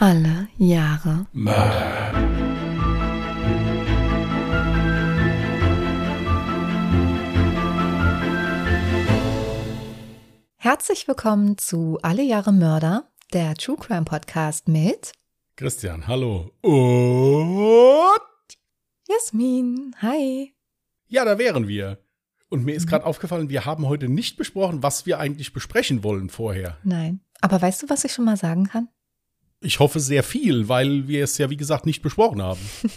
Alle Jahre Mörder. Herzlich willkommen zu Alle Jahre Mörder, der True Crime Podcast mit Christian, hallo. Und Jasmin. Hi. ja, da wären wir. Und mir ist gerade aufgefallen, wir haben heute nicht besprochen, was wir eigentlich besprechen wollen vorher. Nein. Aber weißt du, was ich schon mal sagen kann? Ich hoffe sehr viel, weil wir es ja, wie gesagt, nicht besprochen haben.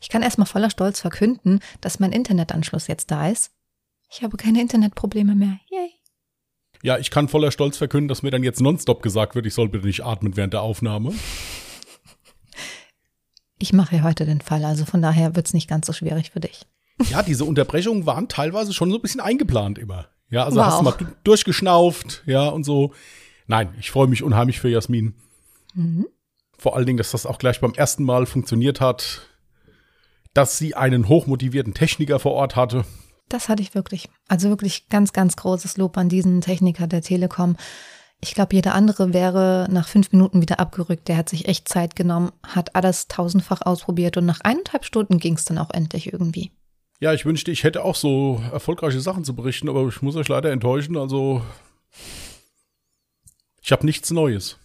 Ich kann erstmal voller Stolz verkünden, dass mein Internetanschluss jetzt da ist. Ich habe keine Internetprobleme mehr. Yay. Ja, ich kann voller Stolz verkünden, dass mir dann jetzt nonstop gesagt wird, ich soll bitte nicht atmen während der Aufnahme. Ich mache ja heute den Fall, also von daher wird es nicht ganz so schwierig für dich. Ja, diese Unterbrechungen waren teilweise schon so ein bisschen eingeplant immer. Ja, also War hast du mal durchgeschnauft, ja, und so. Nein, ich freue mich unheimlich für Jasmin. Mhm. Vor allen Dingen, dass das auch gleich beim ersten Mal funktioniert hat, dass sie einen hochmotivierten Techniker vor Ort hatte. Das hatte ich wirklich. Also wirklich ganz, ganz großes Lob an diesen Techniker der Telekom. Ich glaube, jeder andere wäre nach fünf Minuten wieder abgerückt. Der hat sich echt Zeit genommen, hat alles tausendfach ausprobiert und nach eineinhalb Stunden ging es dann auch endlich irgendwie. Ja, ich wünschte, ich hätte auch so erfolgreiche Sachen zu berichten, aber ich muss euch leider enttäuschen. Also, ich habe nichts Neues.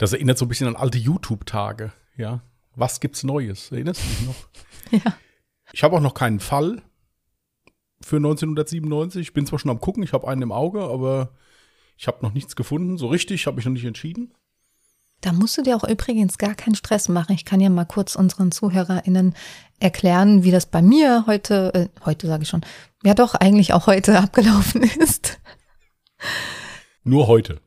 Das erinnert so ein bisschen an alte YouTube-Tage. Ja, was gibt's Neues? Erinnerst du dich noch? Ja. Ich habe auch noch keinen Fall für 1997. Ich bin zwar schon am gucken, ich habe einen im Auge, aber ich habe noch nichts gefunden. So richtig habe ich noch nicht entschieden. Da musst du dir auch übrigens gar keinen Stress machen. Ich kann ja mal kurz unseren ZuhörerInnen erklären, wie das bei mir heute, äh, heute sage ich schon, ja doch eigentlich auch heute abgelaufen ist. Nur heute.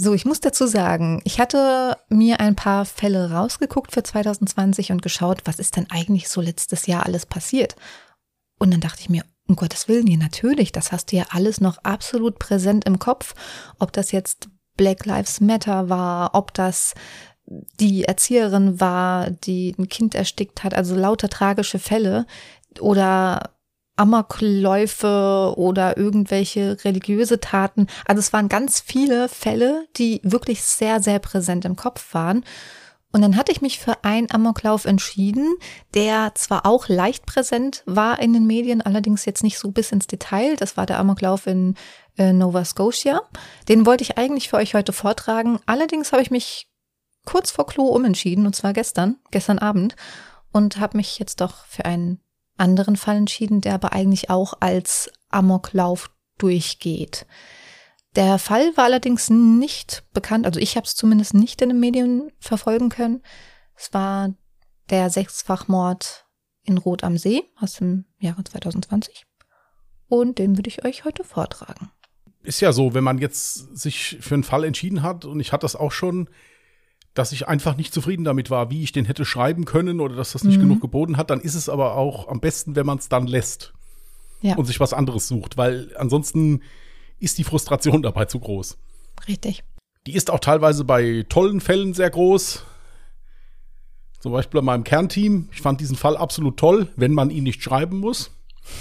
So, ich muss dazu sagen, ich hatte mir ein paar Fälle rausgeguckt für 2020 und geschaut, was ist denn eigentlich so letztes Jahr alles passiert. Und dann dachte ich mir, um Gottes Willen, hier natürlich, das hast du ja alles noch absolut präsent im Kopf. Ob das jetzt Black Lives Matter war, ob das die Erzieherin war, die ein Kind erstickt hat, also lauter tragische Fälle oder Amokläufe oder irgendwelche religiöse Taten. Also es waren ganz viele Fälle, die wirklich sehr, sehr präsent im Kopf waren. Und dann hatte ich mich für einen Amoklauf entschieden, der zwar auch leicht präsent war in den Medien, allerdings jetzt nicht so bis ins Detail. Das war der Amoklauf in äh, Nova Scotia. Den wollte ich eigentlich für euch heute vortragen. Allerdings habe ich mich kurz vor Klo umentschieden, und zwar gestern, gestern Abend, und habe mich jetzt doch für einen anderen Fall entschieden, der aber eigentlich auch als Amoklauf durchgeht. Der Fall war allerdings nicht bekannt, also ich habe es zumindest nicht in den Medien verfolgen können. Es war der Sechsfachmord in Rot am See aus dem Jahre 2020 und den würde ich euch heute vortragen. ist ja so, wenn man jetzt sich für einen Fall entschieden hat, und ich hatte das auch schon, dass ich einfach nicht zufrieden damit war, wie ich den hätte schreiben können oder dass das nicht Mhm. genug geboten hat, dann ist es aber auch am besten, wenn man es dann lässt Ja, und sich was anderes sucht, weil ansonsten ist die Frustration dabei zu groß. richtig. Die ist auch teilweise bei tollen Fällen sehr groß. Zum Beispiel bei meinem Kernteam. Ich fand diesen Fall absolut toll, wenn man ihn nicht schreiben muss.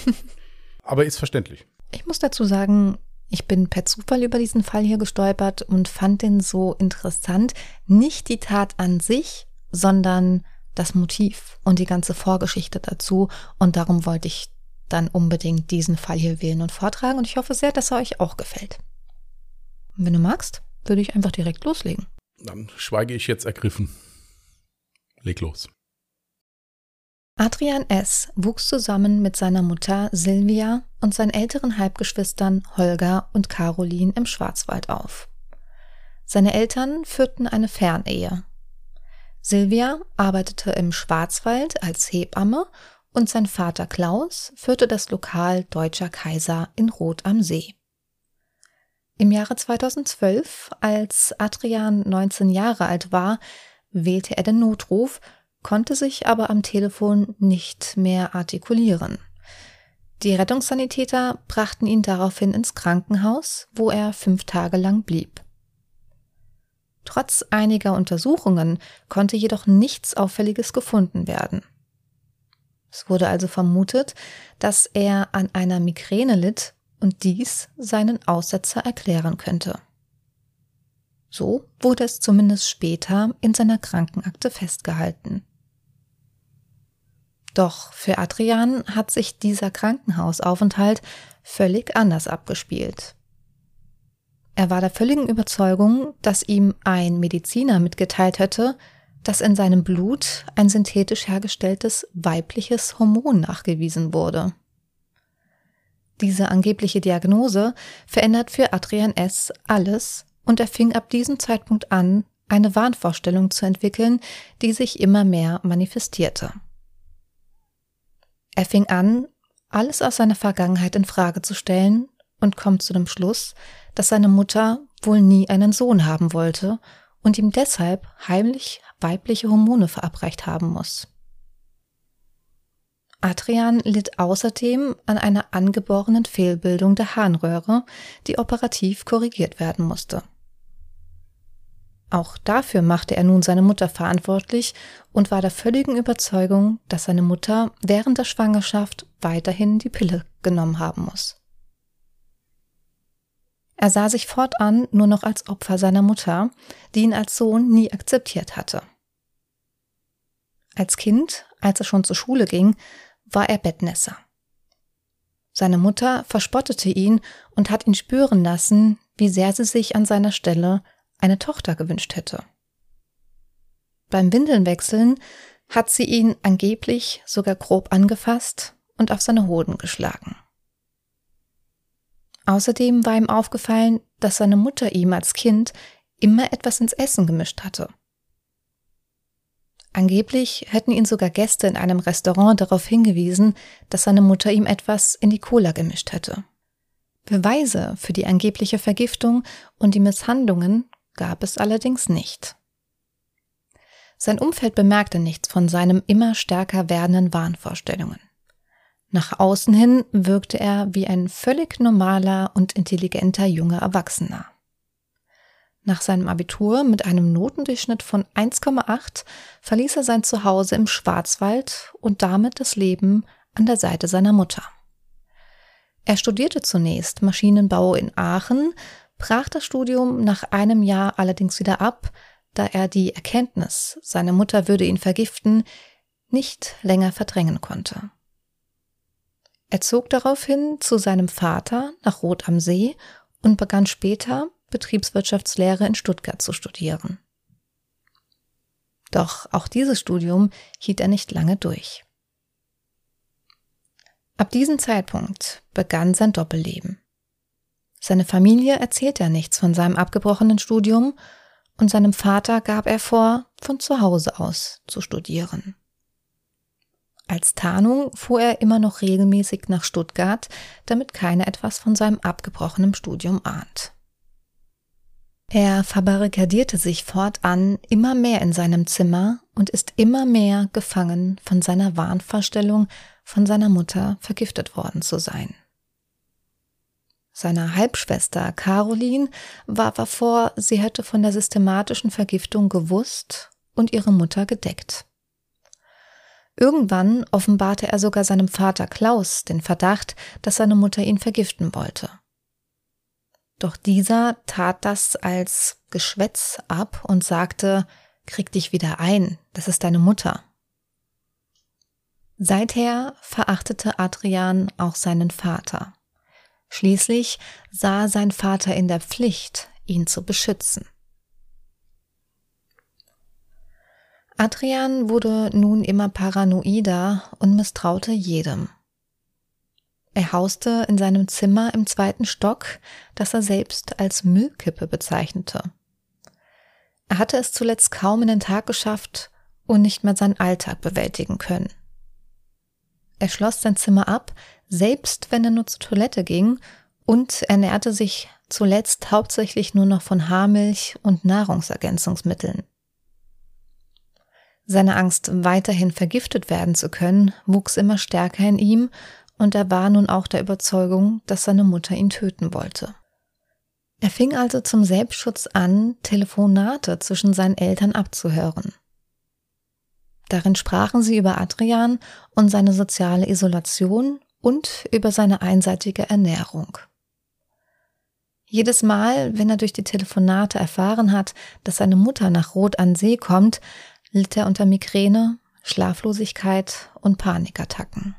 aber ist verständlich. Ich muss dazu sagen, ich bin per Zufall über diesen Fall hier gestolpert und fand den so interessant. Nicht die Tat an sich, sondern das Motiv und die ganze Vorgeschichte dazu. Und darum wollte ich dann unbedingt diesen Fall hier wählen und vortragen. Und ich hoffe sehr, dass er euch auch gefällt. Wenn du magst, würde ich einfach direkt loslegen. Dann schweige ich jetzt ergriffen. Leg los. Adrian S. wuchs zusammen mit seiner Mutter Silvia und seinen älteren Halbgeschwistern Holger und Caroline im Schwarzwald auf. Seine Eltern führten eine Fernehe. Silvia arbeitete im Schwarzwald als Hebamme und sein Vater Klaus führte das Lokal Deutscher Kaiser in Rot am See. Im Jahre 2012, als Adrian 19 Jahre alt war, wählte er den Notruf konnte sich aber am Telefon nicht mehr artikulieren. Die Rettungssanitäter brachten ihn daraufhin ins Krankenhaus, wo er fünf Tage lang blieb. Trotz einiger Untersuchungen konnte jedoch nichts Auffälliges gefunden werden. Es wurde also vermutet, dass er an einer Migräne litt und dies seinen Aussetzer erklären könnte. So wurde es zumindest später in seiner Krankenakte festgehalten. Doch für Adrian hat sich dieser Krankenhausaufenthalt völlig anders abgespielt. Er war der völligen Überzeugung, dass ihm ein Mediziner mitgeteilt hätte, dass in seinem Blut ein synthetisch hergestelltes weibliches Hormon nachgewiesen wurde. Diese angebliche Diagnose verändert für Adrian S. alles und er fing ab diesem Zeitpunkt an, eine Wahnvorstellung zu entwickeln, die sich immer mehr manifestierte. Er fing an, alles aus seiner Vergangenheit in Frage zu stellen und kommt zu dem Schluss, dass seine Mutter wohl nie einen Sohn haben wollte und ihm deshalb heimlich weibliche Hormone verabreicht haben muss. Adrian litt außerdem an einer angeborenen Fehlbildung der Harnröhre, die operativ korrigiert werden musste. Auch dafür machte er nun seine Mutter verantwortlich und war der völligen Überzeugung, dass seine Mutter während der Schwangerschaft weiterhin die Pille genommen haben muss. Er sah sich fortan nur noch als Opfer seiner Mutter, die ihn als Sohn nie akzeptiert hatte. Als Kind, als er schon zur Schule ging, war er Bettnässer. Seine Mutter verspottete ihn und hat ihn spüren lassen, wie sehr sie sich an seiner Stelle eine Tochter gewünscht hätte. Beim Windelnwechseln hat sie ihn angeblich sogar grob angefasst und auf seine Hoden geschlagen. Außerdem war ihm aufgefallen, dass seine Mutter ihm als Kind immer etwas ins Essen gemischt hatte. Angeblich hätten ihn sogar Gäste in einem Restaurant darauf hingewiesen, dass seine Mutter ihm etwas in die Cola gemischt hätte. Beweise für die angebliche Vergiftung und die Misshandlungen gab es allerdings nicht. Sein Umfeld bemerkte nichts von seinem immer stärker werdenden Wahnvorstellungen. Nach außen hin wirkte er wie ein völlig normaler und intelligenter junger Erwachsener. Nach seinem Abitur mit einem Notendurchschnitt von 1,8 verließ er sein Zuhause im Schwarzwald und damit das Leben an der Seite seiner Mutter. Er studierte zunächst Maschinenbau in Aachen, brach das Studium nach einem Jahr allerdings wieder ab, da er die Erkenntnis, seine Mutter würde ihn vergiften, nicht länger verdrängen konnte. Er zog daraufhin zu seinem Vater nach Rot am See und begann später Betriebswirtschaftslehre in Stuttgart zu studieren. Doch auch dieses Studium hielt er nicht lange durch. Ab diesem Zeitpunkt begann sein Doppelleben. Seine Familie erzählte er nichts von seinem abgebrochenen Studium und seinem Vater gab er vor, von zu Hause aus zu studieren. Als Tarnung fuhr er immer noch regelmäßig nach Stuttgart, damit keiner etwas von seinem abgebrochenen Studium ahnt. Er verbarrikadierte sich fortan immer mehr in seinem Zimmer und ist immer mehr gefangen von seiner Wahnvorstellung, von seiner Mutter vergiftet worden zu sein. Seiner Halbschwester Caroline warf er vor, sie hätte von der systematischen Vergiftung gewusst und ihre Mutter gedeckt. Irgendwann offenbarte er sogar seinem Vater Klaus den Verdacht, dass seine Mutter ihn vergiften wollte. Doch dieser tat das als Geschwätz ab und sagte, krieg dich wieder ein, das ist deine Mutter. Seither verachtete Adrian auch seinen Vater. Schließlich sah sein Vater in der Pflicht, ihn zu beschützen. Adrian wurde nun immer paranoider und misstraute jedem. Er hauste in seinem Zimmer im zweiten Stock, das er selbst als Müllkippe bezeichnete. Er hatte es zuletzt kaum in den Tag geschafft und nicht mehr seinen Alltag bewältigen können. Er schloss sein Zimmer ab, selbst wenn er nur zur Toilette ging, und ernährte sich zuletzt hauptsächlich nur noch von Haarmilch und Nahrungsergänzungsmitteln. Seine Angst, weiterhin vergiftet werden zu können, wuchs immer stärker in ihm, und er war nun auch der Überzeugung, dass seine Mutter ihn töten wollte. Er fing also zum Selbstschutz an, Telefonate zwischen seinen Eltern abzuhören. Darin sprachen sie über Adrian und seine soziale Isolation und über seine einseitige Ernährung. Jedes Mal, wenn er durch die Telefonate erfahren hat, dass seine Mutter nach Rot an See kommt, litt er unter Migräne, Schlaflosigkeit und Panikattacken.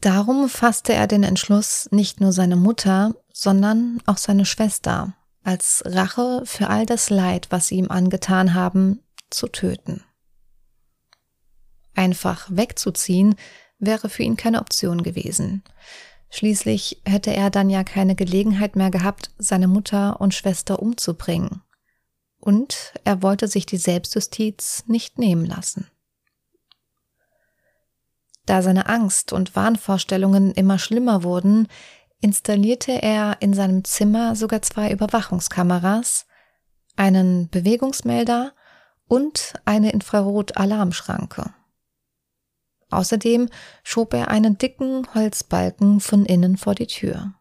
Darum fasste er den Entschluss, nicht nur seine Mutter, sondern auch seine Schwester als Rache für all das Leid, was sie ihm angetan haben, zu töten. Einfach wegzuziehen wäre für ihn keine Option gewesen. Schließlich hätte er dann ja keine Gelegenheit mehr gehabt, seine Mutter und Schwester umzubringen. Und er wollte sich die Selbstjustiz nicht nehmen lassen. Da seine Angst und Wahnvorstellungen immer schlimmer wurden, installierte er in seinem Zimmer sogar zwei Überwachungskameras, einen Bewegungsmelder und eine Infrarot-Alarmschranke. Außerdem schob er einen dicken Holzbalken von innen vor die Tür.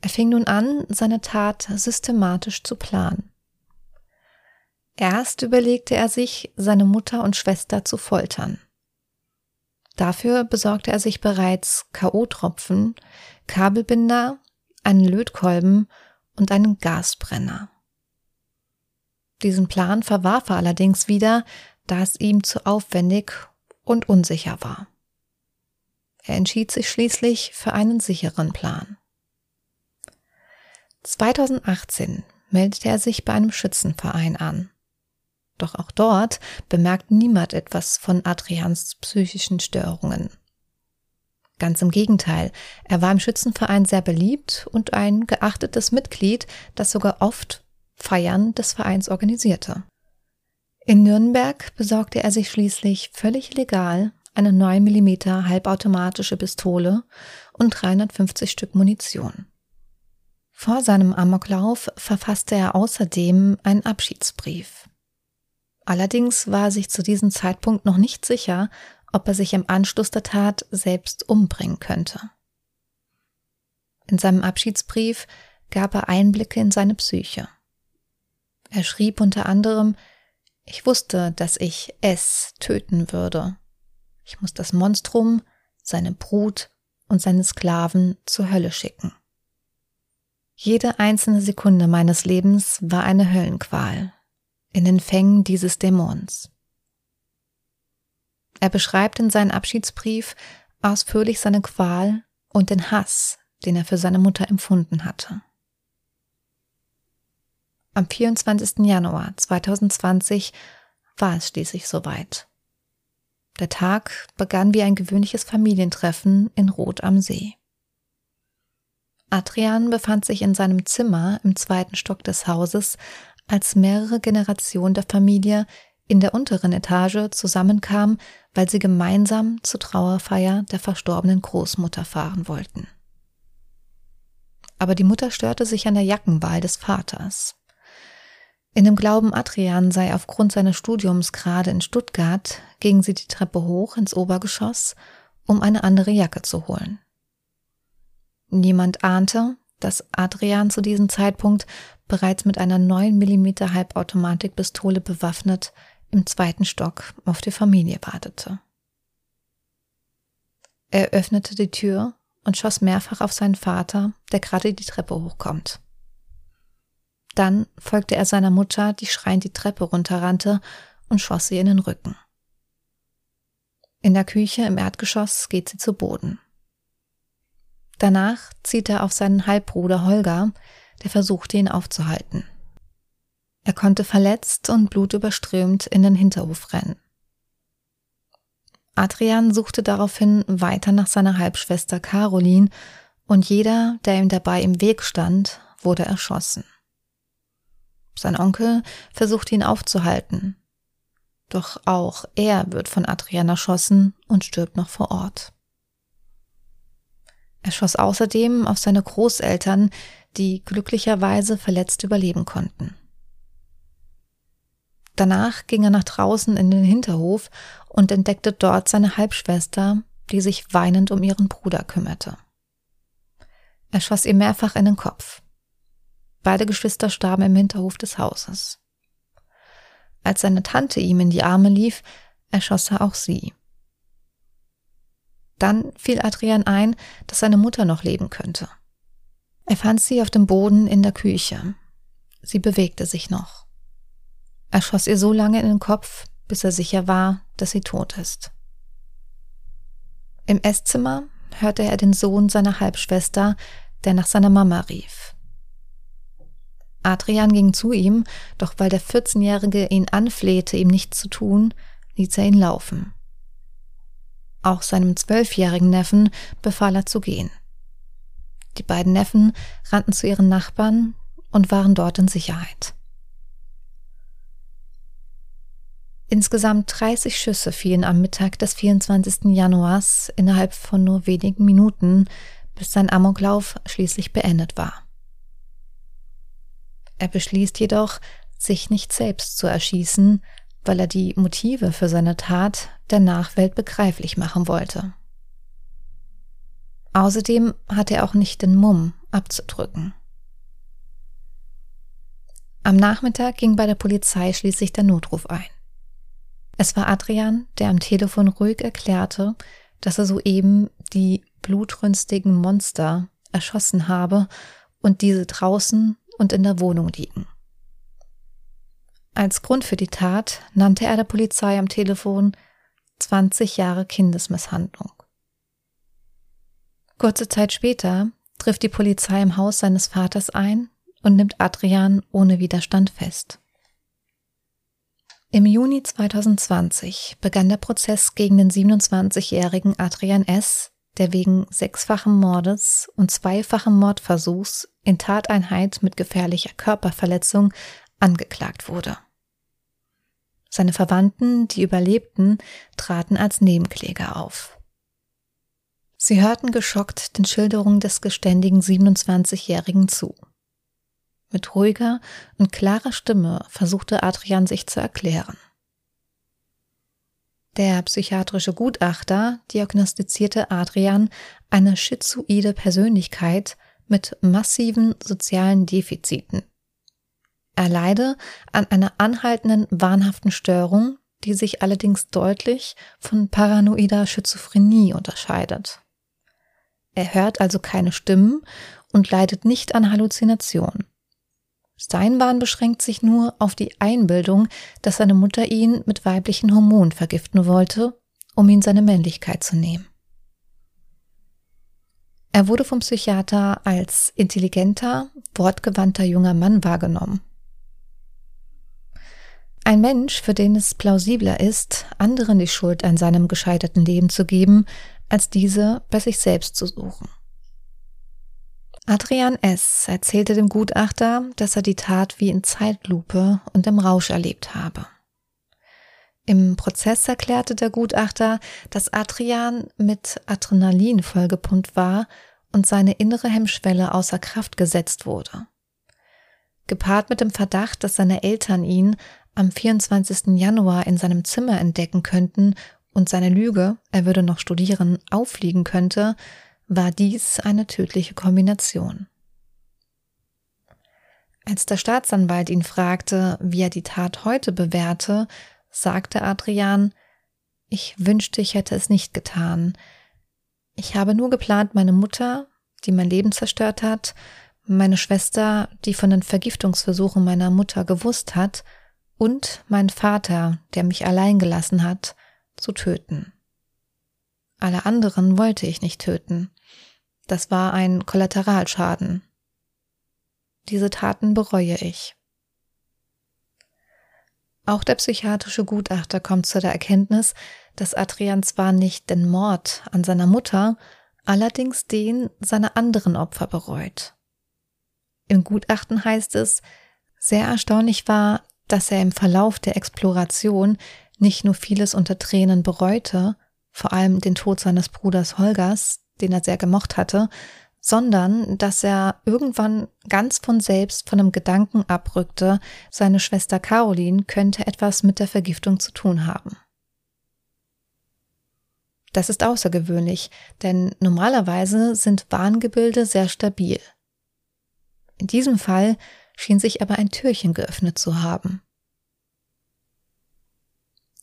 Er fing nun an, seine Tat systematisch zu planen. Erst überlegte er sich, seine Mutter und Schwester zu foltern. Dafür besorgte er sich bereits K.O.-Tropfen, Kabelbinder, einen Lötkolben und einen Gasbrenner. Diesen Plan verwarf er allerdings wieder, da es ihm zu aufwendig und unsicher war. Er entschied sich schließlich für einen sicheren Plan. 2018 meldete er sich bei einem Schützenverein an. Doch auch dort bemerkt niemand etwas von Adrians psychischen Störungen. Ganz im Gegenteil, er war im Schützenverein sehr beliebt und ein geachtetes Mitglied, das sogar oft Feiern des Vereins organisierte. In Nürnberg besorgte er sich schließlich völlig legal eine 9 mm halbautomatische Pistole und 350 Stück Munition. Vor seinem Amoklauf verfasste er außerdem einen Abschiedsbrief. Allerdings war er sich zu diesem Zeitpunkt noch nicht sicher, ob er sich im Anschluss der Tat selbst umbringen könnte. In seinem Abschiedsbrief gab er Einblicke in seine Psyche. Er schrieb unter anderem, ich wusste, dass ich es töten würde. Ich muss das Monstrum, seine Brut und seine Sklaven zur Hölle schicken. Jede einzelne Sekunde meines Lebens war eine Höllenqual in den Fängen dieses Dämons. Er beschreibt in seinem Abschiedsbrief ausführlich seine Qual und den Hass, den er für seine Mutter empfunden hatte. Am 24. Januar 2020 war es schließlich soweit. Der Tag begann wie ein gewöhnliches Familientreffen in Rot am See. Adrian befand sich in seinem Zimmer im zweiten Stock des Hauses, als mehrere Generationen der Familie in der unteren Etage zusammenkamen, weil sie gemeinsam zur Trauerfeier der verstorbenen Großmutter fahren wollten. Aber die Mutter störte sich an der Jackenwahl des Vaters. In dem Glauben, Adrian sei aufgrund seines Studiums gerade in Stuttgart, ging sie die Treppe hoch ins Obergeschoss, um eine andere Jacke zu holen. Niemand ahnte, dass Adrian zu diesem Zeitpunkt bereits mit einer 9 mm Halbautomatikpistole bewaffnet im zweiten Stock auf die Familie wartete. Er öffnete die Tür und schoss mehrfach auf seinen Vater, der gerade die Treppe hochkommt. Dann folgte er seiner Mutter, die schreiend die Treppe runterrannte und schoss sie in den Rücken. In der Küche im Erdgeschoss geht sie zu Boden. Danach zieht er auf seinen Halbbruder Holger, der versuchte ihn aufzuhalten. Er konnte verletzt und blutüberströmt in den Hinterhof rennen. Adrian suchte daraufhin weiter nach seiner Halbschwester Caroline und jeder, der ihm dabei im Weg stand, wurde erschossen. Sein Onkel versucht ihn aufzuhalten. Doch auch er wird von Adrian erschossen und stirbt noch vor Ort. Er schoss außerdem auf seine Großeltern, die glücklicherweise verletzt überleben konnten. Danach ging er nach draußen in den Hinterhof und entdeckte dort seine Halbschwester, die sich weinend um ihren Bruder kümmerte. Er schoss ihr mehrfach in den Kopf. Beide Geschwister starben im Hinterhof des Hauses. Als seine Tante ihm in die Arme lief, erschoss er auch sie. Dann fiel Adrian ein, dass seine Mutter noch leben könnte. Er fand sie auf dem Boden in der Küche. Sie bewegte sich noch. Er schoss ihr so lange in den Kopf, bis er sicher war, dass sie tot ist. Im Esszimmer hörte er den Sohn seiner Halbschwester, der nach seiner Mama rief. Adrian ging zu ihm, doch weil der 14-Jährige ihn anflehte, ihm nichts zu tun, ließ er ihn laufen. Auch seinem zwölfjährigen Neffen befahl er zu gehen. Die beiden Neffen rannten zu ihren Nachbarn und waren dort in Sicherheit. Insgesamt 30 Schüsse fielen am Mittag des 24. Januars innerhalb von nur wenigen Minuten, bis sein Amoklauf schließlich beendet war. Er beschließt jedoch, sich nicht selbst zu erschießen, weil er die Motive für seine Tat der Nachwelt begreiflich machen wollte. Außerdem hat er auch nicht den Mumm abzudrücken. Am Nachmittag ging bei der Polizei schließlich der Notruf ein. Es war Adrian, der am Telefon ruhig erklärte, dass er soeben die blutrünstigen Monster erschossen habe und diese draußen und in der Wohnung liegen. Als Grund für die Tat nannte er der Polizei am Telefon 20 Jahre Kindesmisshandlung. Kurze Zeit später trifft die Polizei im Haus seines Vaters ein und nimmt Adrian ohne Widerstand fest. Im Juni 2020 begann der Prozess gegen den 27-jährigen Adrian S., der wegen sechsfachen Mordes und zweifachen Mordversuchs in Tateinheit mit gefährlicher Körperverletzung angeklagt wurde. Seine Verwandten, die überlebten, traten als Nebenkläger auf. Sie hörten geschockt den Schilderungen des geständigen 27-Jährigen zu. Mit ruhiger und klarer Stimme versuchte Adrian sich zu erklären. Der psychiatrische Gutachter diagnostizierte Adrian eine schizoide Persönlichkeit mit massiven sozialen Defiziten. Er leide an einer anhaltenden wahnhaften Störung, die sich allerdings deutlich von paranoider Schizophrenie unterscheidet. Er hört also keine Stimmen und leidet nicht an Halluzinationen. Steinbahn beschränkt sich nur auf die Einbildung, dass seine Mutter ihn mit weiblichen Hormonen vergiften wollte, um ihn seine Männlichkeit zu nehmen. Er wurde vom Psychiater als intelligenter, wortgewandter junger Mann wahrgenommen. Ein Mensch, für den es plausibler ist, anderen die Schuld an seinem gescheiterten Leben zu geben, als diese bei sich selbst zu suchen. Adrian S. erzählte dem Gutachter, dass er die Tat wie in Zeitlupe und im Rausch erlebt habe. Im Prozess erklärte der Gutachter, dass Adrian mit Adrenalin vollgepumpt war und seine innere Hemmschwelle außer Kraft gesetzt wurde. Gepaart mit dem Verdacht, dass seine Eltern ihn am 24. Januar in seinem Zimmer entdecken könnten und seine Lüge, er würde noch studieren, auffliegen könnte, war dies eine tödliche Kombination. Als der Staatsanwalt ihn fragte, wie er die Tat heute bewerte, sagte Adrian, ich wünschte, ich hätte es nicht getan. Ich habe nur geplant, meine Mutter, die mein Leben zerstört hat, meine Schwester, die von den Vergiftungsversuchen meiner Mutter gewusst hat, und meinen Vater, der mich allein gelassen hat, zu töten. Alle anderen wollte ich nicht töten. Das war ein Kollateralschaden. Diese Taten bereue ich. Auch der psychiatrische Gutachter kommt zu der Erkenntnis, dass Adrian zwar nicht den Mord an seiner Mutter, allerdings den seiner anderen Opfer bereut. Im Gutachten heißt es, sehr erstaunlich war, dass er im Verlauf der Exploration nicht nur vieles unter Tränen bereute, vor allem den Tod seines Bruders Holgers, den er sehr gemocht hatte, sondern dass er irgendwann ganz von selbst von dem Gedanken abrückte, seine Schwester Caroline könnte etwas mit der Vergiftung zu tun haben. Das ist außergewöhnlich, denn normalerweise sind Warngebilde sehr stabil. In diesem Fall schien sich aber ein Türchen geöffnet zu haben.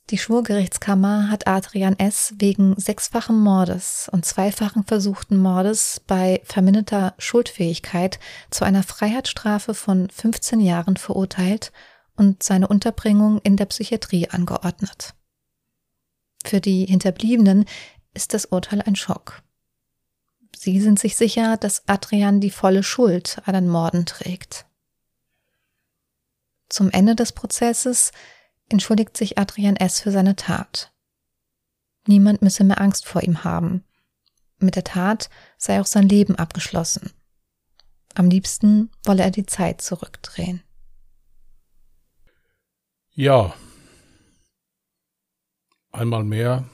Die Schwurgerichtskammer hat Adrian S. wegen sechsfachen Mordes und zweifachen versuchten Mordes bei verminderter Schuldfähigkeit zu einer Freiheitsstrafe von 15 Jahren verurteilt und seine Unterbringung in der Psychiatrie angeordnet. Für die Hinterbliebenen ist das Urteil ein Schock. Sie sind sich sicher, dass Adrian die volle Schuld an den Morden trägt. Zum Ende des Prozesses entschuldigt sich Adrian S. für seine Tat. Niemand müsse mehr Angst vor ihm haben. Mit der Tat sei auch sein Leben abgeschlossen. Am liebsten wolle er die Zeit zurückdrehen. Ja. Einmal mehr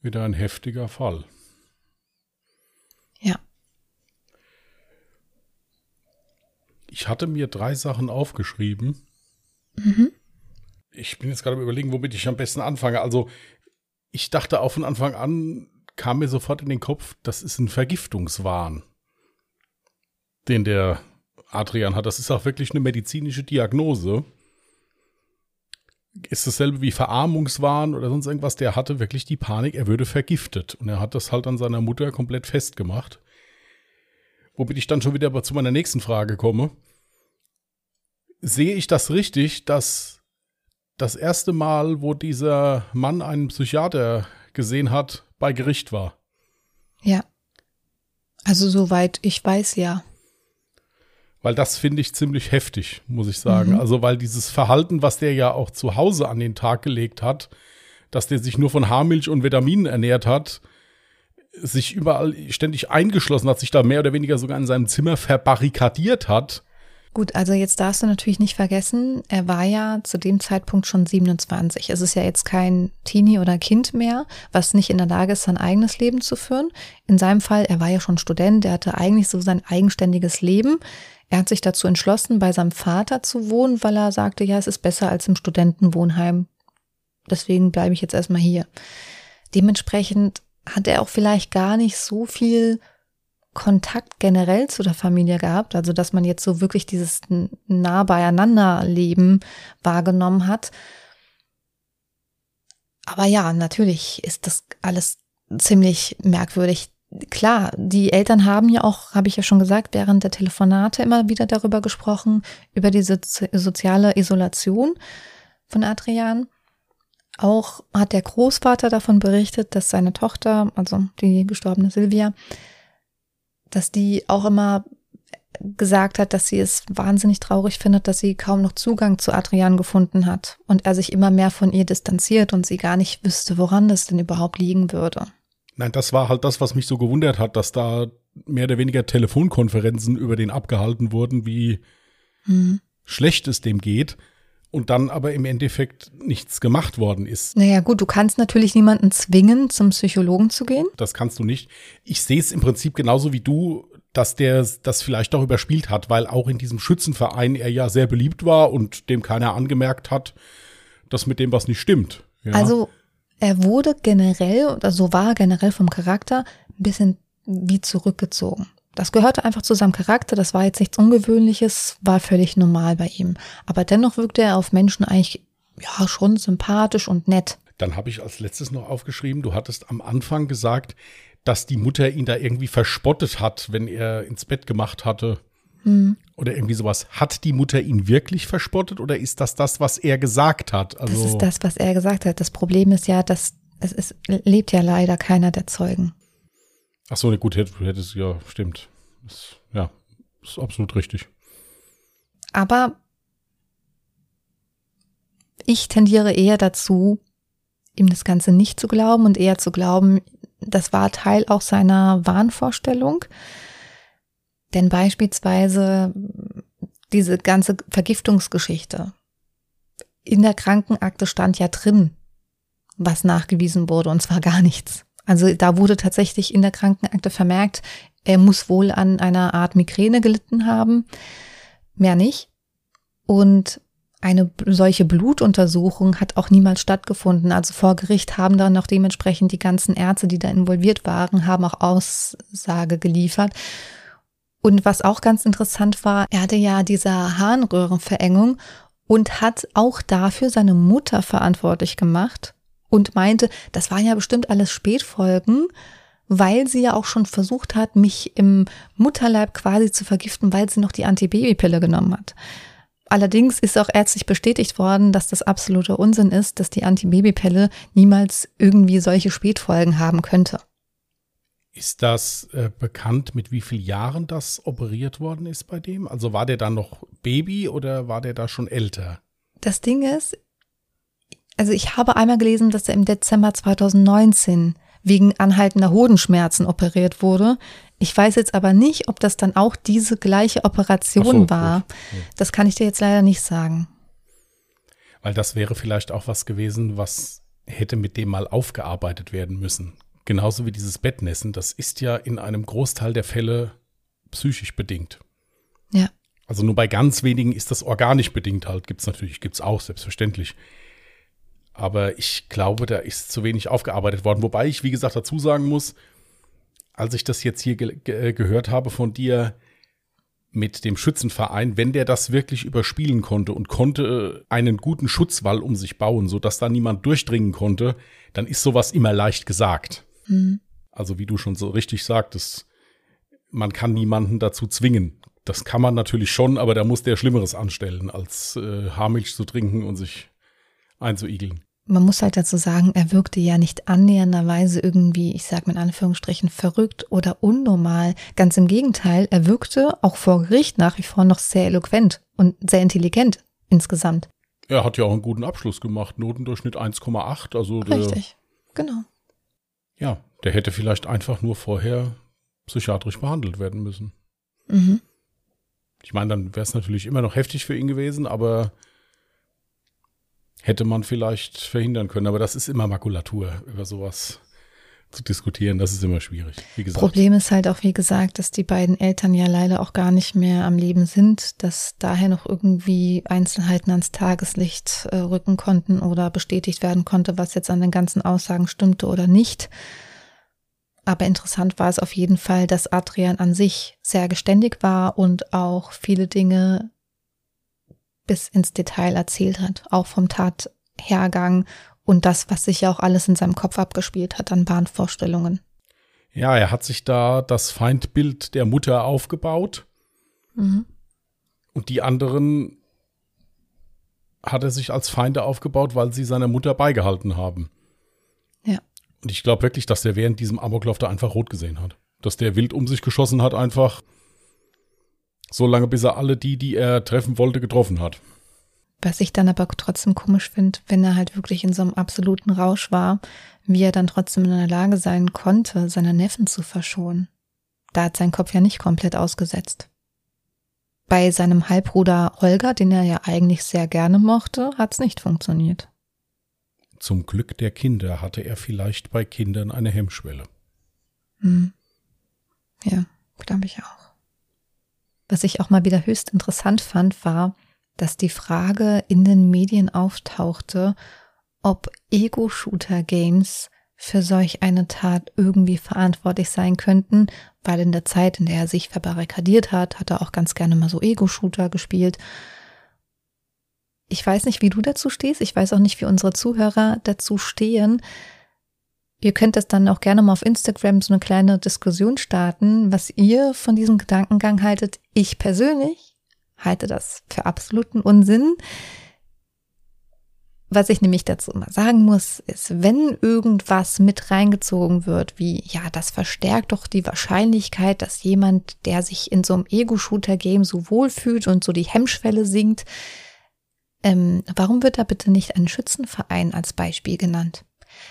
wieder ein heftiger Fall. Ja. Ich hatte mir drei Sachen aufgeschrieben. Mhm. Ich bin jetzt gerade überlegen, womit ich am besten anfange. Also, ich dachte auch von Anfang an, kam mir sofort in den Kopf, das ist ein Vergiftungswahn, den der Adrian hat. Das ist auch wirklich eine medizinische Diagnose ist dasselbe wie Verarmungswahn oder sonst irgendwas. Der hatte wirklich die Panik, er würde vergiftet. Und er hat das halt an seiner Mutter komplett festgemacht. Womit ich dann schon wieder zu meiner nächsten Frage komme. Sehe ich das richtig, dass das erste Mal, wo dieser Mann einen Psychiater gesehen hat, bei Gericht war? Ja. Also soweit ich weiß, ja. Weil das finde ich ziemlich heftig, muss ich sagen. Mhm. Also, weil dieses Verhalten, was der ja auch zu Hause an den Tag gelegt hat, dass der sich nur von Haarmilch und Vitaminen ernährt hat, sich überall ständig eingeschlossen hat, sich da mehr oder weniger sogar in seinem Zimmer verbarrikadiert hat. Gut, also jetzt darfst du natürlich nicht vergessen, er war ja zu dem Zeitpunkt schon 27. Es ist ja jetzt kein Teenie oder Kind mehr, was nicht in der Lage ist, sein eigenes Leben zu führen. In seinem Fall, er war ja schon Student, er hatte eigentlich so sein eigenständiges Leben. Er hat sich dazu entschlossen, bei seinem Vater zu wohnen, weil er sagte, ja, es ist besser als im Studentenwohnheim. Deswegen bleibe ich jetzt erstmal hier. Dementsprechend hat er auch vielleicht gar nicht so viel Kontakt generell zu der Familie gehabt, also dass man jetzt so wirklich dieses nah beieinander Leben wahrgenommen hat. Aber ja, natürlich ist das alles ziemlich merkwürdig klar, die Eltern haben ja auch, habe ich ja schon gesagt, während der Telefonate immer wieder darüber gesprochen, über diese soziale Isolation von Adrian. Auch hat der Großvater davon berichtet, dass seine Tochter, also die gestorbene Silvia, dass die auch immer gesagt hat, dass sie es wahnsinnig traurig findet, dass sie kaum noch Zugang zu Adrian gefunden hat und er sich immer mehr von ihr distanziert und sie gar nicht wüsste, woran das denn überhaupt liegen würde. Nein, das war halt das, was mich so gewundert hat, dass da mehr oder weniger Telefonkonferenzen über den abgehalten wurden, wie hm. schlecht es dem geht und dann aber im Endeffekt nichts gemacht worden ist. Naja, gut, du kannst natürlich niemanden zwingen, zum Psychologen zu gehen. Das kannst du nicht. Ich sehe es im Prinzip genauso wie du, dass der das vielleicht auch überspielt hat, weil auch in diesem Schützenverein er ja sehr beliebt war und dem keiner angemerkt hat, dass mit dem was nicht stimmt. Ja. Also er wurde generell, oder so war er generell vom Charakter, ein bisschen wie zurückgezogen. Das gehörte einfach zu seinem Charakter, das war jetzt nichts Ungewöhnliches, war völlig normal bei ihm. Aber dennoch wirkte er auf Menschen eigentlich ja schon sympathisch und nett. Dann habe ich als letztes noch aufgeschrieben, du hattest am Anfang gesagt, dass die Mutter ihn da irgendwie verspottet hat, wenn er ins Bett gemacht hatte. Hm. Oder irgendwie sowas. Hat die Mutter ihn wirklich verspottet oder ist das das, was er gesagt hat? Also das ist das, was er gesagt hat. Das Problem ist ja, dass es ist, lebt ja leider keiner der Zeugen. Ach so, gut, hätte es ja, stimmt. Das, ja, ist absolut richtig. Aber ich tendiere eher dazu, ihm das Ganze nicht zu glauben und eher zu glauben, das war Teil auch seiner Wahnvorstellung. Denn beispielsweise diese ganze Vergiftungsgeschichte. In der Krankenakte stand ja drin, was nachgewiesen wurde, und zwar gar nichts. Also da wurde tatsächlich in der Krankenakte vermerkt, er muss wohl an einer Art Migräne gelitten haben, mehr nicht. Und eine solche Blutuntersuchung hat auch niemals stattgefunden. Also vor Gericht haben dann auch dementsprechend die ganzen Ärzte, die da involviert waren, haben auch Aussage geliefert. Und was auch ganz interessant war, er hatte ja diese Harnröhrenverengung und hat auch dafür seine Mutter verantwortlich gemacht und meinte, das waren ja bestimmt alles Spätfolgen, weil sie ja auch schon versucht hat, mich im Mutterleib quasi zu vergiften, weil sie noch die Antibabypille genommen hat. Allerdings ist auch ärztlich bestätigt worden, dass das absoluter Unsinn ist, dass die Antibabypille niemals irgendwie solche Spätfolgen haben könnte. Ist das äh, bekannt, mit wie vielen Jahren das operiert worden ist bei dem? Also war der dann noch Baby oder war der da schon älter? Das Ding ist, also ich habe einmal gelesen, dass er im Dezember 2019 wegen anhaltender Hodenschmerzen operiert wurde. Ich weiß jetzt aber nicht, ob das dann auch diese gleiche Operation so, war. Gut. Das kann ich dir jetzt leider nicht sagen. Weil das wäre vielleicht auch was gewesen, was hätte mit dem mal aufgearbeitet werden müssen. Genauso wie dieses Bettnässen, das ist ja in einem Großteil der Fälle psychisch bedingt. Ja. Also nur bei ganz wenigen ist das organisch bedingt halt. Gibt es natürlich, gibt es auch, selbstverständlich. Aber ich glaube, da ist zu wenig aufgearbeitet worden. Wobei ich, wie gesagt, dazu sagen muss, als ich das jetzt hier ge ge gehört habe von dir mit dem Schützenverein, wenn der das wirklich überspielen konnte und konnte einen guten Schutzwall um sich bauen, sodass da niemand durchdringen konnte, dann ist sowas immer leicht gesagt. Mhm. Also wie du schon so richtig sagtest, man kann niemanden dazu zwingen. Das kann man natürlich schon, aber da muss der Schlimmeres anstellen, als äh, Haarmilch zu trinken und sich einzuigeln. Man muss halt dazu sagen, er wirkte ja nicht annähernderweise irgendwie, ich sage mit Anführungsstrichen, verrückt oder unnormal. Ganz im Gegenteil, er wirkte auch vor Gericht nach wie vor noch sehr eloquent und sehr intelligent insgesamt. Er hat ja auch einen guten Abschluss gemacht, Notendurchschnitt 1,8. Also Richtig, genau. Ja, der hätte vielleicht einfach nur vorher psychiatrisch behandelt werden müssen. Mhm. Ich meine, dann wäre es natürlich immer noch heftig für ihn gewesen, aber hätte man vielleicht verhindern können. Aber das ist immer Makulatur, über sowas zu diskutieren. Das ist immer schwierig. Wie gesagt. Problem ist halt auch, wie gesagt, dass die beiden Eltern ja leider auch gar nicht mehr am Leben sind, dass daher noch irgendwie Einzelheiten ans Tageslicht äh, rücken konnten oder bestätigt werden konnte, was jetzt an den ganzen Aussagen stimmte oder nicht. Aber interessant war es auf jeden Fall, dass Adrian an sich sehr geständig war und auch viele Dinge bis ins Detail erzählt hat, auch vom Tathergang und das, was sich ja auch alles in seinem Kopf abgespielt hat an Bahnvorstellungen. Ja, er hat sich da das Feindbild der Mutter aufgebaut. Mhm. Und die anderen hat er sich als Feinde aufgebaut, weil sie seiner Mutter beigehalten haben. Ja. Und ich glaube wirklich, dass der während diesem Amoklauf da einfach rot gesehen hat. Dass der wild um sich geschossen hat, einfach so lange, bis er alle die, die er treffen wollte, getroffen hat. Was ich dann aber trotzdem komisch finde, wenn er halt wirklich in so einem absoluten Rausch war, wie er dann trotzdem in der Lage sein konnte, seine Neffen zu verschonen. Da hat sein Kopf ja nicht komplett ausgesetzt. Bei seinem Halbbruder Holger, den er ja eigentlich sehr gerne mochte, hat es nicht funktioniert. Zum Glück der Kinder hatte er vielleicht bei Kindern eine Hemmschwelle. Hm. Ja, glaube ich auch. Was ich auch mal wieder höchst interessant fand, war, dass die Frage in den Medien auftauchte, ob Ego-Shooter-Games für solch eine Tat irgendwie verantwortlich sein könnten, weil in der Zeit, in der er sich verbarrikadiert hat, hat er auch ganz gerne mal so Ego-Shooter gespielt. Ich weiß nicht, wie du dazu stehst. Ich weiß auch nicht, wie unsere Zuhörer dazu stehen. Ihr könnt das dann auch gerne mal auf Instagram so eine kleine Diskussion starten, was ihr von diesem Gedankengang haltet. Ich persönlich halte das für absoluten Unsinn. Was ich nämlich dazu immer sagen muss, ist, wenn irgendwas mit reingezogen wird, wie, ja, das verstärkt doch die Wahrscheinlichkeit, dass jemand, der sich in so einem Ego-Shooter-Game so wohlfühlt und so die Hemmschwelle sinkt, ähm, warum wird da bitte nicht ein Schützenverein als Beispiel genannt?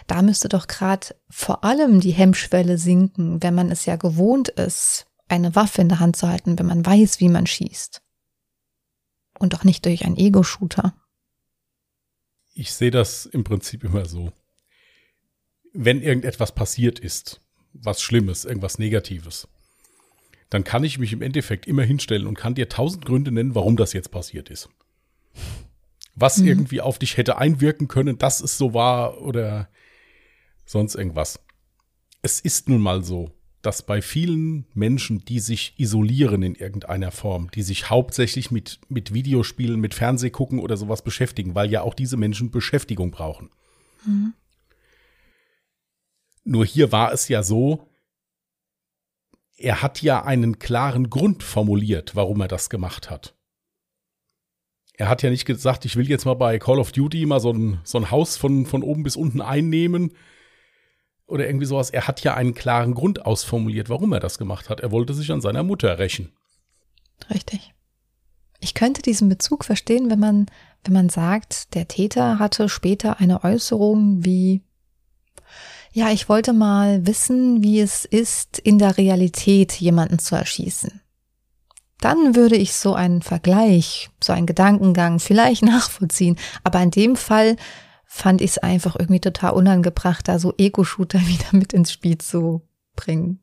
Da müsste doch gerade vor allem die Hemmschwelle sinken, wenn man es ja gewohnt ist, eine Waffe in der Hand zu halten, wenn man weiß, wie man schießt. Und doch nicht durch einen Ego-Shooter. Ich sehe das im Prinzip immer so. Wenn irgendetwas passiert ist, was Schlimmes, irgendwas Negatives, dann kann ich mich im Endeffekt immer hinstellen und kann dir tausend Gründe nennen, warum das jetzt passiert ist was mhm. irgendwie auf dich hätte einwirken können, dass es so war oder sonst irgendwas. Es ist nun mal so. dass bei vielen Menschen, die sich isolieren in irgendeiner Form, die sich hauptsächlich mit, mit Videospielen, mit Fernsehgucken oder sowas beschäftigen, weil ja auch diese Menschen Beschäftigung brauchen. Mhm. Nur hier war es ja so, er hat ja einen klaren Grund formuliert, warum er das gemacht hat. Er hat ja nicht gesagt, ich will jetzt mal bei Call of Duty mal so ein, so ein Haus von, von oben bis unten einnehmen oder irgendwie sowas. Er hat ja einen klaren Grund ausformuliert, warum er das gemacht hat. Er wollte sich an seiner Mutter rächen. Richtig. Ich könnte diesen Bezug verstehen, wenn man, wenn man sagt, der Täter hatte später eine Äußerung wie, ja, ich wollte mal wissen, wie es ist, in der Realität jemanden zu erschießen. Dann würde ich so einen Vergleich, so einen Gedankengang vielleicht nachvollziehen. Aber in dem Fall fand ich es einfach irgendwie total unangebracht, da so Ego-Shooter wieder mit ins Spiel zu bringen.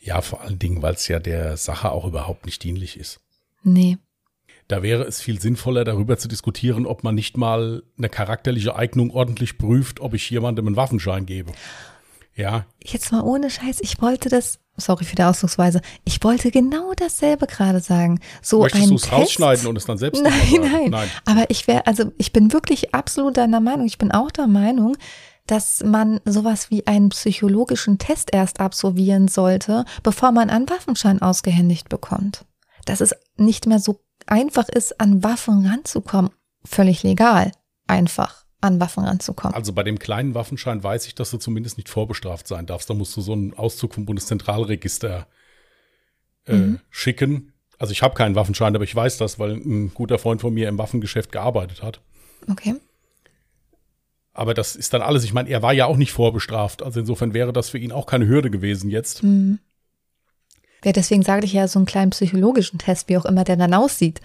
Ja, vor allen Dingen, weil es ja der Sache auch überhaupt nicht dienlich ist. Nee. Da wäre es viel sinnvoller, darüber zu diskutieren, ob man nicht mal eine charakterliche Eignung ordentlich prüft, ob ich jemandem einen Waffenschein gebe. Ja. Jetzt mal ohne Scheiß, ich wollte das sorry für die Ausdrucksweise, ich wollte genau dasselbe gerade sagen. So Möchtest du es rausschneiden und es dann selbst nein, nein, nein. Aber ich wäre, also ich bin wirklich absolut deiner Meinung. Ich bin auch der Meinung, dass man sowas wie einen psychologischen Test erst absolvieren sollte, bevor man einen Waffenschein ausgehändigt bekommt. Dass es nicht mehr so einfach ist, an Waffen ranzukommen. Völlig legal. Einfach an Waffen ranzukommen. Also bei dem kleinen Waffenschein weiß ich, dass du zumindest nicht vorbestraft sein darfst. Da musst du so einen Auszug vom Bundeszentralregister äh, mhm. schicken. Also ich habe keinen Waffenschein, aber ich weiß das, weil ein guter Freund von mir im Waffengeschäft gearbeitet hat. Okay. Aber das ist dann alles. Ich meine, er war ja auch nicht vorbestraft. Also insofern wäre das für ihn auch keine Hürde gewesen jetzt. Mhm. Ja, deswegen sagte ich ja so einen kleinen psychologischen Test, wie auch immer der dann aussieht.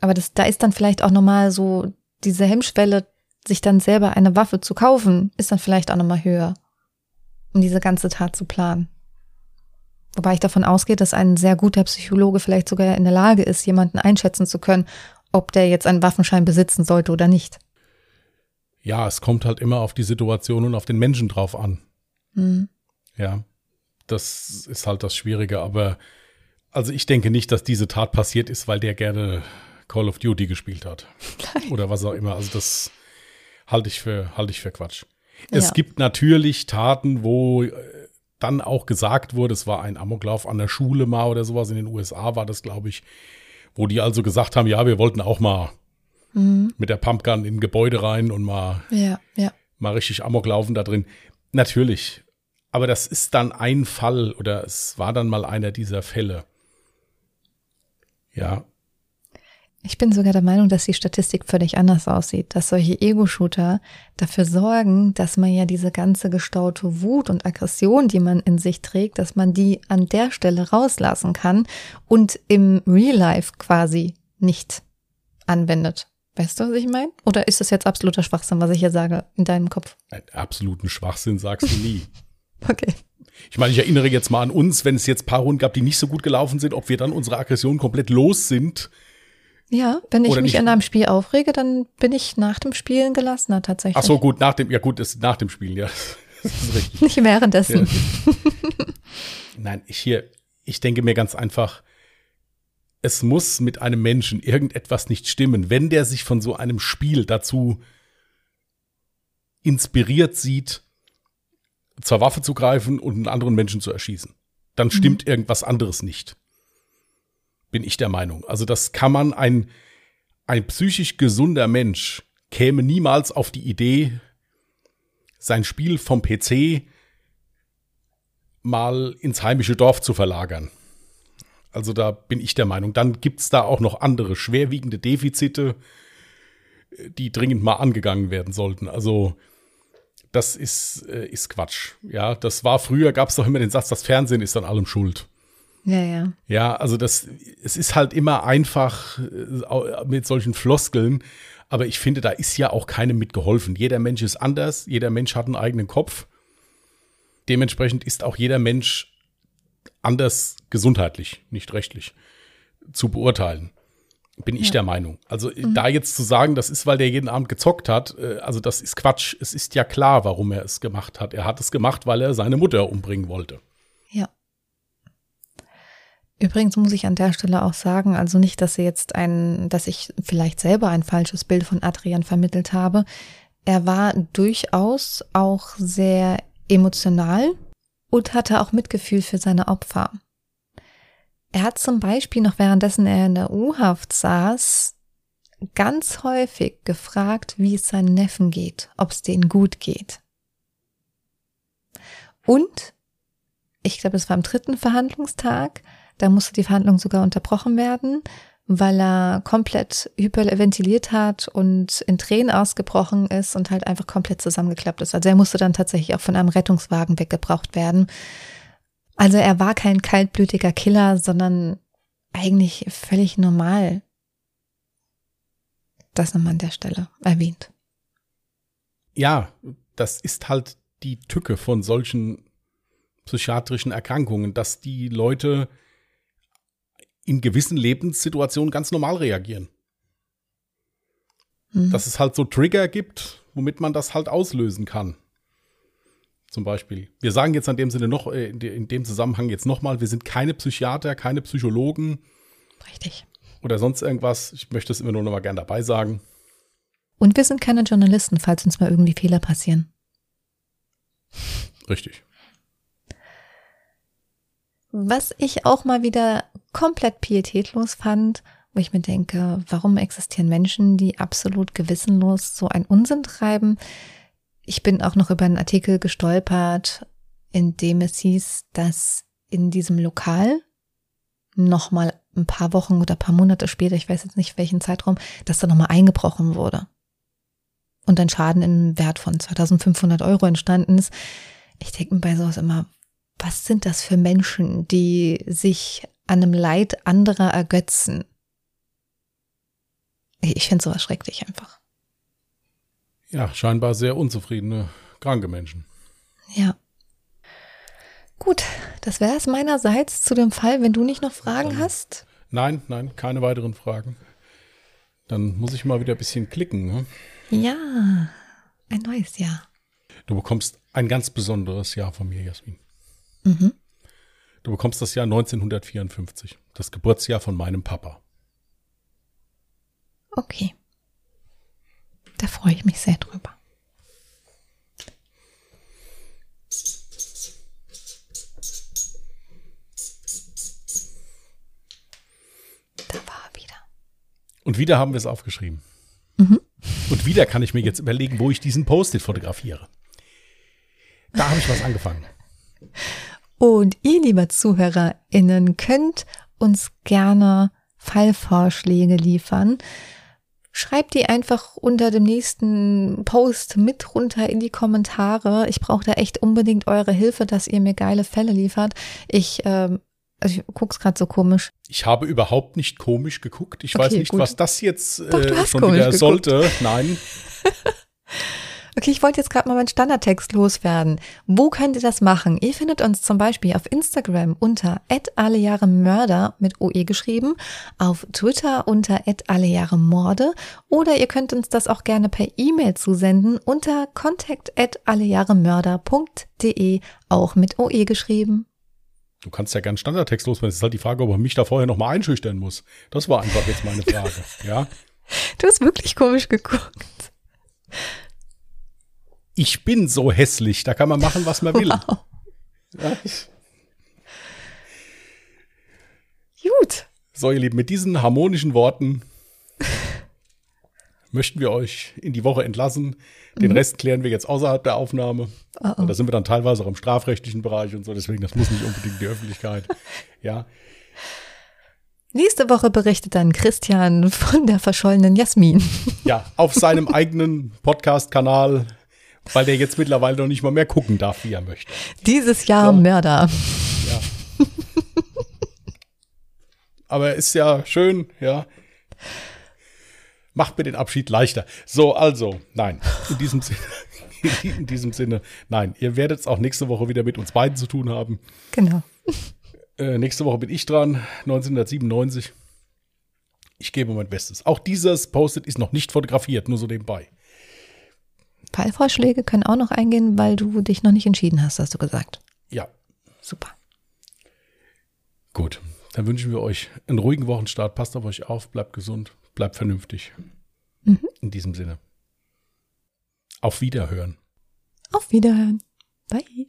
Aber das, da ist dann vielleicht auch nochmal so diese Hemmschwelle, sich dann selber eine Waffe zu kaufen, ist dann vielleicht auch nochmal höher, um diese ganze Tat zu planen. Wobei ich davon ausgehe, dass ein sehr guter Psychologe vielleicht sogar in der Lage ist, jemanden einschätzen zu können, ob der jetzt einen Waffenschein besitzen sollte oder nicht. Ja, es kommt halt immer auf die Situation und auf den Menschen drauf an. Mhm. Ja, das ist halt das Schwierige. Aber also ich denke nicht, dass diese Tat passiert ist, weil der gerne Call of Duty gespielt hat. Oder was auch immer. Also das halte ich für, halte ich für Quatsch. Ja. Es gibt natürlich Taten, wo äh, dann auch gesagt wurde, es war ein Amoklauf an der Schule mal oder sowas. In den USA war das, glaube ich, wo die also gesagt haben, ja, wir wollten auch mal mhm. mit der Pumpgun in ein Gebäude rein und mal, ja, ja. mal richtig Amok laufen da drin. Natürlich. Aber das ist dann ein Fall oder es war dann mal einer dieser Fälle. Ja, ich bin sogar der Meinung, dass die Statistik völlig anders aussieht, dass solche Ego-Shooter dafür sorgen, dass man ja diese ganze gestaute Wut und Aggression, die man in sich trägt, dass man die an der Stelle rauslassen kann und im Real Life quasi nicht anwendet. Weißt du, was ich meine? Oder ist das jetzt absoluter Schwachsinn, was ich hier sage, in deinem Kopf? Einen absoluten Schwachsinn sagst du nie. okay. Ich meine, ich erinnere jetzt mal an uns, wenn es jetzt paar Runden gab, die nicht so gut gelaufen sind, ob wir dann unsere Aggression komplett los sind ja, wenn ich Oder mich nicht. an einem Spiel aufrege, dann bin ich nach dem Spielen gelassener tatsächlich. Ach so, gut, nach dem, ja gut, ist nach dem Spielen, ja. Das ist richtig. Nicht währenddessen. Ja. Nein, ich hier, ich denke mir ganz einfach, es muss mit einem Menschen irgendetwas nicht stimmen, wenn der sich von so einem Spiel dazu inspiriert sieht, zur Waffe zu greifen und einen anderen Menschen zu erschießen. Dann stimmt mhm. irgendwas anderes nicht bin ich der Meinung. Also das kann man, ein, ein psychisch gesunder Mensch käme niemals auf die Idee, sein Spiel vom PC mal ins heimische Dorf zu verlagern. Also da bin ich der Meinung. Dann gibt es da auch noch andere schwerwiegende Defizite, die dringend mal angegangen werden sollten. Also das ist, äh, ist Quatsch. Ja, das war früher, gab es doch immer den Satz, das Fernsehen ist an allem schuld. Ja, ja. Ja, also das, es ist halt immer einfach äh, mit solchen Floskeln, aber ich finde, da ist ja auch keinem mitgeholfen. Jeder Mensch ist anders, jeder Mensch hat einen eigenen Kopf. Dementsprechend ist auch jeder Mensch anders gesundheitlich, nicht rechtlich, zu beurteilen. Bin ich Ja. der Meinung. Also Mhm. da jetzt zu sagen, das ist, weil der jeden Abend gezockt hat, äh, also das ist Quatsch. Es ist ja klar, warum er es gemacht hat. Er hat es gemacht, weil er seine Mutter umbringen wollte. Ja. Übrigens muss ich an der Stelle auch sagen, also nicht, dass sie jetzt ein, dass ich vielleicht selber ein falsches Bild von Adrian vermittelt habe. Er war durchaus auch sehr emotional und hatte auch Mitgefühl für seine Opfer. Er hat zum Beispiel noch währenddessen er in der U-Haft saß, ganz häufig gefragt, wie es seinen Neffen geht, ob es denen gut geht. Und ich glaube, es war am dritten Verhandlungstag, da musste die Verhandlung sogar unterbrochen werden, weil er komplett hyperventiliert hat und in Tränen ausgebrochen ist und halt einfach komplett zusammengeklappt ist. Also er musste dann tatsächlich auch von einem Rettungswagen weggebraucht werden. Also er war kein kaltblütiger Killer, sondern eigentlich völlig normal. Das nochmal an der Stelle erwähnt. Ja, das ist halt die Tücke von solchen psychiatrischen Erkrankungen, dass die Leute in gewissen Lebenssituationen ganz normal reagieren. Mhm. Dass es halt so Trigger gibt, womit man das halt auslösen kann. Zum Beispiel. Wir sagen jetzt an dem Sinne noch, äh, in de- in dem Zusammenhang jetzt nochmal, wir sind keine Psychiater, keine Psychologen Richtig. oder sonst irgendwas. Ich möchte es immer nur noch mal gern dabei sagen. Und wir sind keine Journalisten, falls uns mal irgendwie Fehler passieren. Richtig. Was ich auch mal wieder komplett pietätlos fand, wo ich mir denke, warum existieren Menschen, die absolut gewissenlos so einen Unsinn treiben? Ich bin auch noch über einen Artikel gestolpert, in dem es hieß, dass in diesem Lokal nochmal ein paar Wochen oder paar Monate später, ich weiß jetzt nicht welchen Zeitraum, dass da nochmal eingebrochen wurde. Und ein Schaden im Wert von 2500 Euro entstanden ist. Ich denke mir bei sowas immer, was sind das für Menschen, die sich an einem Leid anderer ergötzen? Ich finde sowas schrecklich einfach. Ja, scheinbar sehr unzufriedene, kranke Menschen. Ja. Gut, das wäre es meinerseits zu dem Fall, wenn du nicht noch Fragen Dann- hast. Nein, nein, keine weiteren Fragen. Dann muss ich mal wieder ein bisschen klicken. Ne? Ja, ein neues Jahr. Du bekommst ein ganz besonderes Jahr von mir, Jasmin. Mhm. Du bekommst das Jahr 1954, das Geburtsjahr von meinem Papa. Okay. Da freue ich mich sehr drüber. Da war er wieder. Und wieder haben wir es aufgeschrieben. Mhm. Und wieder kann ich mir jetzt überlegen, wo ich diesen Post-it fotografiere. Da habe ich was angefangen. Und ihr, lieber ZuhörerInnen, könnt uns gerne Fallvorschläge liefern. Schreibt die einfach unter dem nächsten Post mit runter in die Kommentare. Ich brauche da echt unbedingt eure Hilfe, dass ihr mir geile Fälle liefert. Ich, ähm, also ich guck's gerade so komisch. Ich habe überhaupt nicht komisch geguckt. Ich Okay, weiß nicht, gut. was das jetzt Doch, äh, hast schon komisch wieder geguckt. sollte. Nein. Okay, ich wollte jetzt gerade mal meinen Standardtext loswerden. Wo könnt ihr das machen? Ihr findet uns zum Beispiel auf Instagram unter @allejahremörder mit OE geschrieben, auf Twitter unter @allejahremorde oder ihr könnt uns das auch gerne per E-Mail zusenden unter contact@allejahremörder.de auch mit OE geschrieben. Du kannst ja gern Standardtext loswerden. Es ist halt die Frage, ob er mich da vorher noch mal einschüchtern muss. Das war einfach jetzt meine Frage. Ja. Du hast wirklich komisch geguckt. Ich bin so hässlich, da kann man machen, was man will. Wow. Ja. Gut. So, ihr Lieben, mit diesen harmonischen Worten möchten wir euch in die Woche entlassen. Den Rest klären wir jetzt außerhalb der Aufnahme. Oh, oh. Und da sind wir dann teilweise auch im strafrechtlichen Bereich und so, deswegen das muss nicht unbedingt in die Öffentlichkeit. Ja, Nächste Woche berichtet dann Christian von der verschollenen Jasmin. ja, auf seinem eigenen Podcast-Kanal, weil der jetzt mittlerweile noch nicht mal mehr gucken darf, wie er möchte. Dieses Jahr So. Mörder. Ja. Aber ist ja schön, ja. Macht mir den Abschied leichter. So, also, nein, in diesem Sinne, in diesem Sinne, nein, ihr werdet es auch nächste Woche wieder mit uns beiden zu tun haben. Genau. Äh, nächste Woche bin ich dran, 1997. Ich gebe mein Bestes. Auch dieses Post-it ist noch nicht fotografiert, nur so nebenbei. Fallvorschläge können auch noch eingehen, weil du dich noch nicht entschieden hast, hast du gesagt. Ja. Super. Gut, dann wünschen wir euch einen ruhigen Wochenstart. Passt auf euch auf, bleibt gesund, bleibt vernünftig. Mhm. In diesem Sinne. Auf Wiederhören. Auf Wiederhören. Bye.